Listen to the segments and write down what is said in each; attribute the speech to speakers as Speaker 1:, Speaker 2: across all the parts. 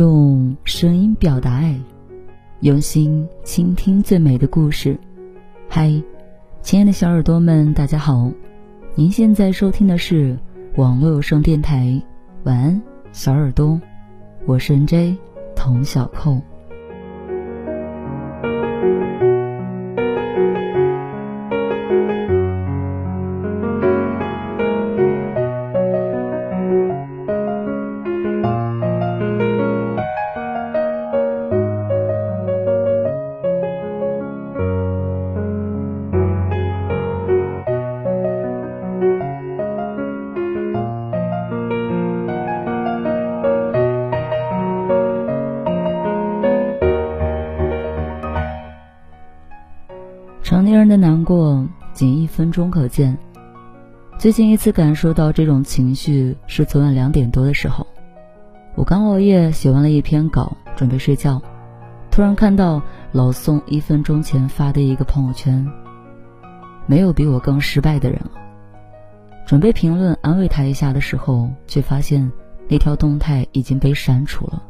Speaker 1: 用声音表达爱，用心倾听最美的故事。嗨，亲爱的小耳朵们，大家好！您现在收听的是网络有声电台，晚安，小耳朵，我是 N J 童小扣。成年人的难过仅一分钟可见。最近一次感受到这种情绪是昨晚两点多的时候，我刚熬夜写完了一篇稿，准备睡觉，突然看到老宋一分钟前发的一个朋友圈。没有比我更失败的人了。准备评论安慰他一下的时候，却发现那条动态已经被删除了。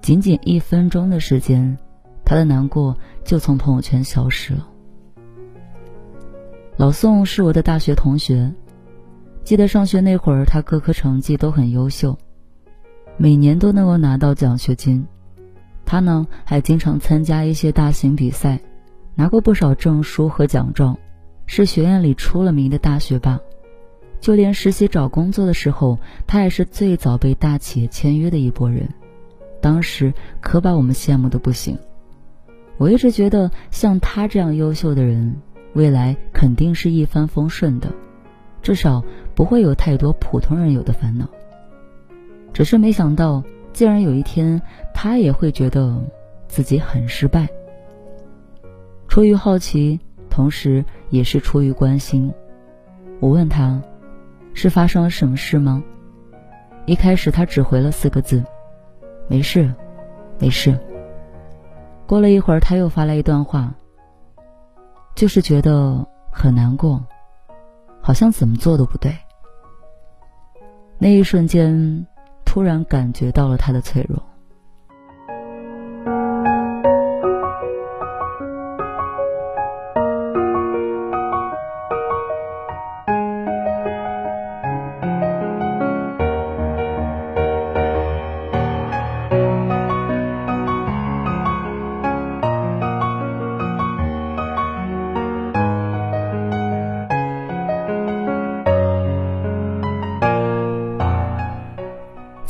Speaker 1: 仅仅一分钟的时间。他的难过就从朋友圈消失了。老宋是我的大学同学，记得上学那会儿，他各科成绩都很优秀，每年都能够拿到奖学金。他呢，还经常参加一些大型比赛，拿过不少证书和奖状，是学院里出了名的大学霸。就连实习找工作的时候，他也是最早被大企业签约的一波人，当时可把我们羡慕的不行。我一直觉得，像他这样优秀的人，未来肯定是一帆风顺的，至少不会有太多普通人有的烦恼。只是没想到，竟然有一天，他也会觉得自己很失败。出于好奇，同时也是出于关心，我问他：“是发生了什么事吗？”一开始，他只回了四个字：“没事，没事。”过了一会儿，他又发来一段话，就是觉得很难过，好像怎么做都不对。那一瞬间，突然感觉到了他的脆弱。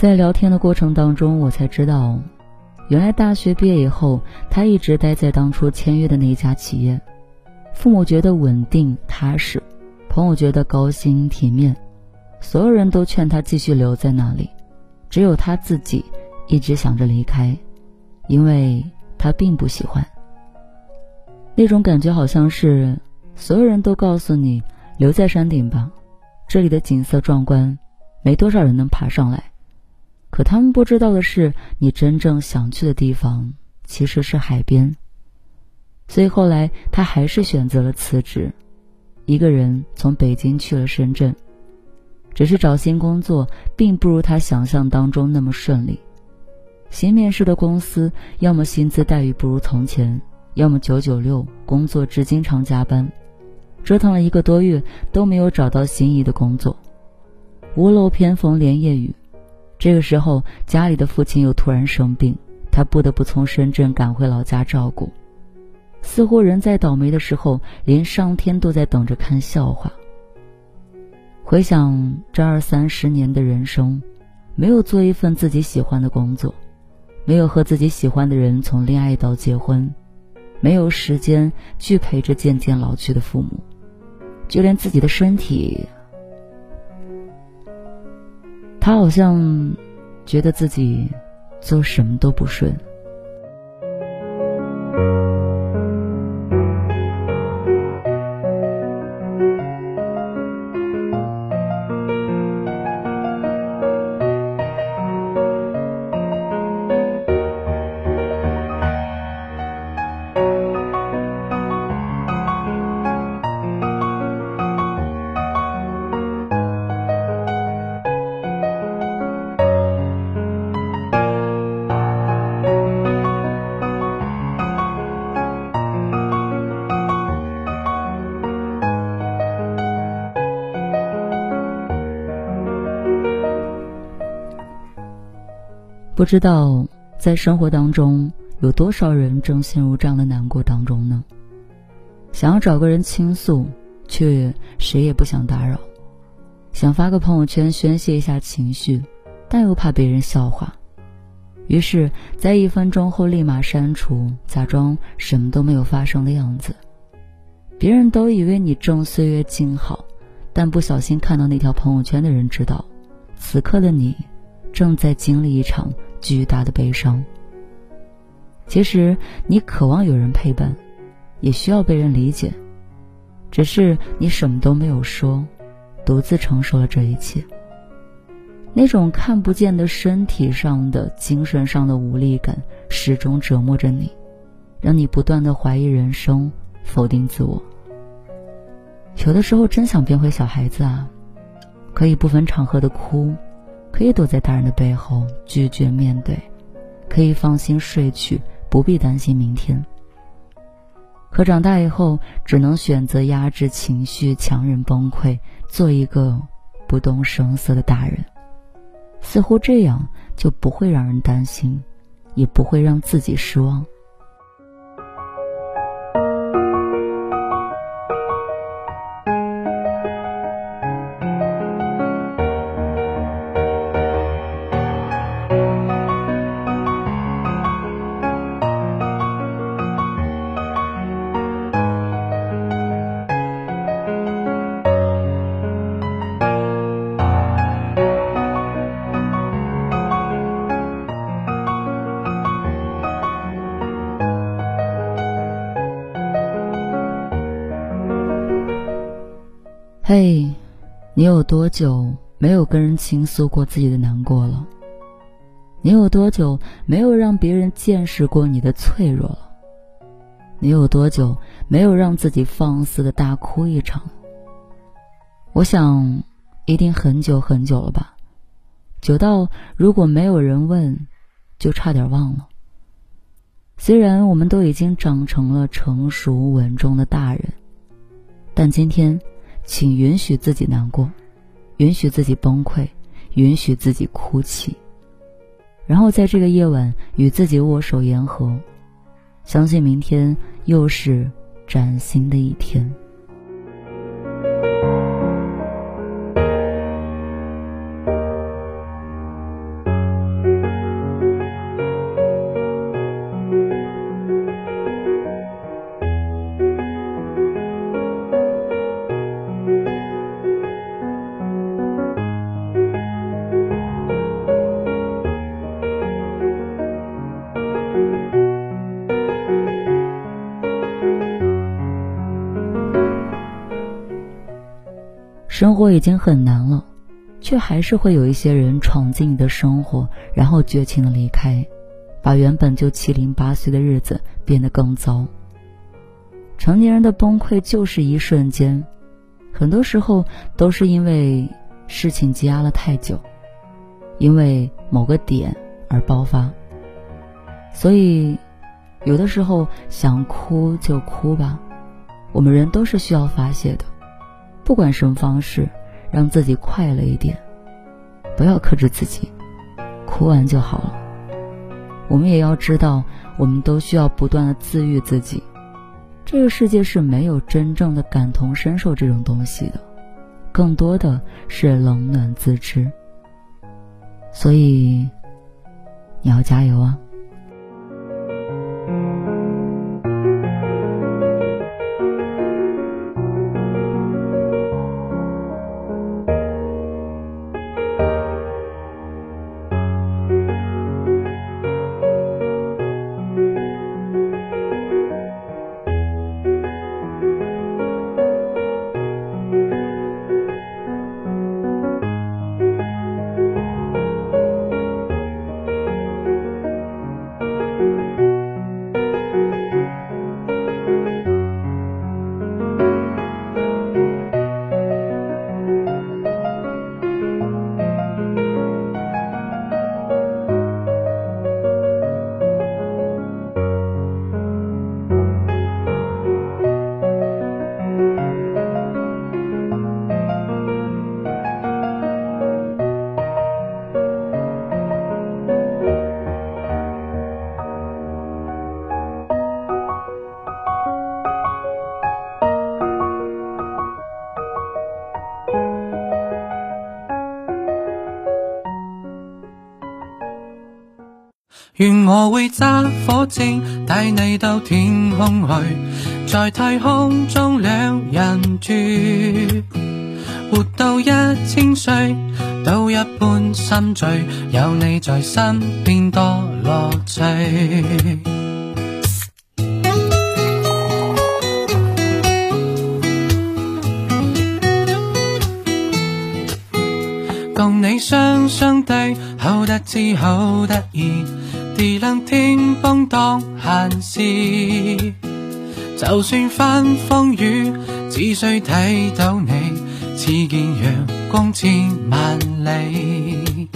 Speaker 1: 在聊天的过程当中，我才知道，原来大学毕业以后，他一直待在当初签约的那一家企业。父母觉得稳定踏实，朋友觉得高薪体面，所有人都劝他继续留在那里，只有他自己一直想着离开，因为他并不喜欢。那种感觉好像是所有人都告诉你留在山顶吧，这里的景色壮观，没多少人能爬上来。可他们不知道的是，你真正想去的地方其实是海边。所以后来他还是选择了辞职，一个人从北京去了深圳。只是找新工作并不如他想象当中那么顺利。新面试的公司要么薪资待遇不如从前，要么九九六工作制经常加班。折腾了一个多月都没有找到心仪的工作，屋漏偏逢连夜雨。这个时候，家里的父亲又突然生病，他不得不从深圳赶回老家照顾。似乎人在倒霉的时候，连上天都在等着看笑话。回想这二三十年的人生，没有做一份自己喜欢的工作，没有和自己喜欢的人从恋爱到结婚，没有时间去陪着渐渐老去的父母，就连自己的身体。他好像觉得自己做什么都不顺。不知道在生活当中有多少人正陷入这样的难过当中呢？想要找个人倾诉，却谁也不想打扰；想发个朋友圈宣泄一下情绪，但又怕别人笑话，于是，在一分钟后立马删除，假装什么都没有发生的样子。别人都以为你正岁月静好，但不小心看到那条朋友圈的人知道，此刻的你。正在经历一场巨大的悲伤。其实你渴望有人陪伴，也需要被人理解，只是你什么都没有说，独自承受了这一切。那种看不见的身体上的、精神上的无力感，始终折磨着你，让你不断的怀疑人生，否定自我。有的时候真想变回小孩子啊，可以不分场合的哭。可以躲在大人的背后拒绝面对，可以放心睡去，不必担心明天。可长大以后，只能选择压制情绪，强忍崩溃，做一个不动声色的大人。似乎这样就不会让人担心，也不会让自己失望。嘿，你有多久没有跟人倾诉过自己的难过了？你有多久没有让别人见识过你的脆弱了？你有多久没有让自己放肆的大哭一场？我想，一定很久很久了吧，久到如果没有人问，就差点忘了。虽然我们都已经长成了成熟稳重的大人，但今天。请允许自己难过，允许自己崩溃，允许自己哭泣，然后在这个夜晚与自己握手言和，相信明天又是崭新的一天。生活已经很难了，却还是会有一些人闯进你的生活，然后绝情的离开，把原本就七零八碎的日子变得更糟。成年人的崩溃就是一瞬间，很多时候都是因为事情积压了太久，因为某个点而爆发。所以，有的时候想哭就哭吧，我们人都是需要发泄的。不管什么方式，让自己快乐一点，不要克制自己，哭完就好了。我们也要知道，我们都需要不断的自愈自己。这个世界是没有真正的感同身受这种东西的，更多的是冷暖自知。所以，你要加油啊！
Speaker 2: 愿我会揸火箭带你到天空去，在太空中两人住，活到一千岁都一般心醉，有你在身边多乐趣。共你双双对，好得知好得意。地冷天崩当闲事，就算翻风雨，只需睇到你，似见阳光千万里。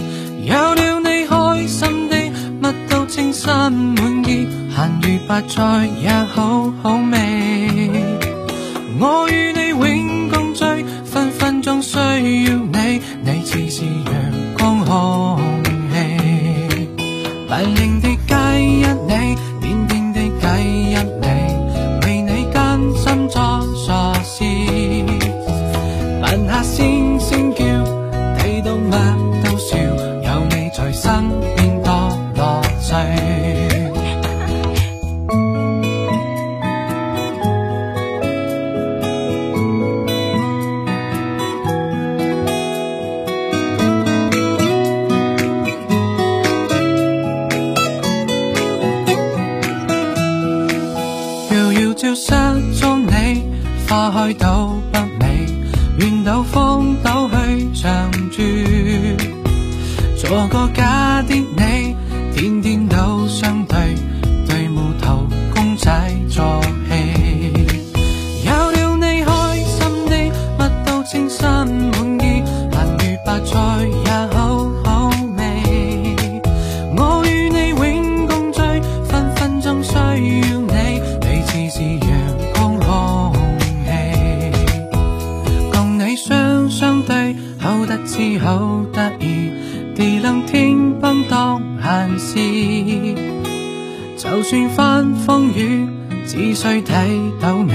Speaker 2: 有了你，开心的乜都称心满意，咸鱼白菜也好好味。我与你永共聚，分分钟需要你，你似是阳光空风就算翻风雨，只需睇到你，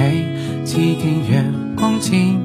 Speaker 2: 似见阳光千。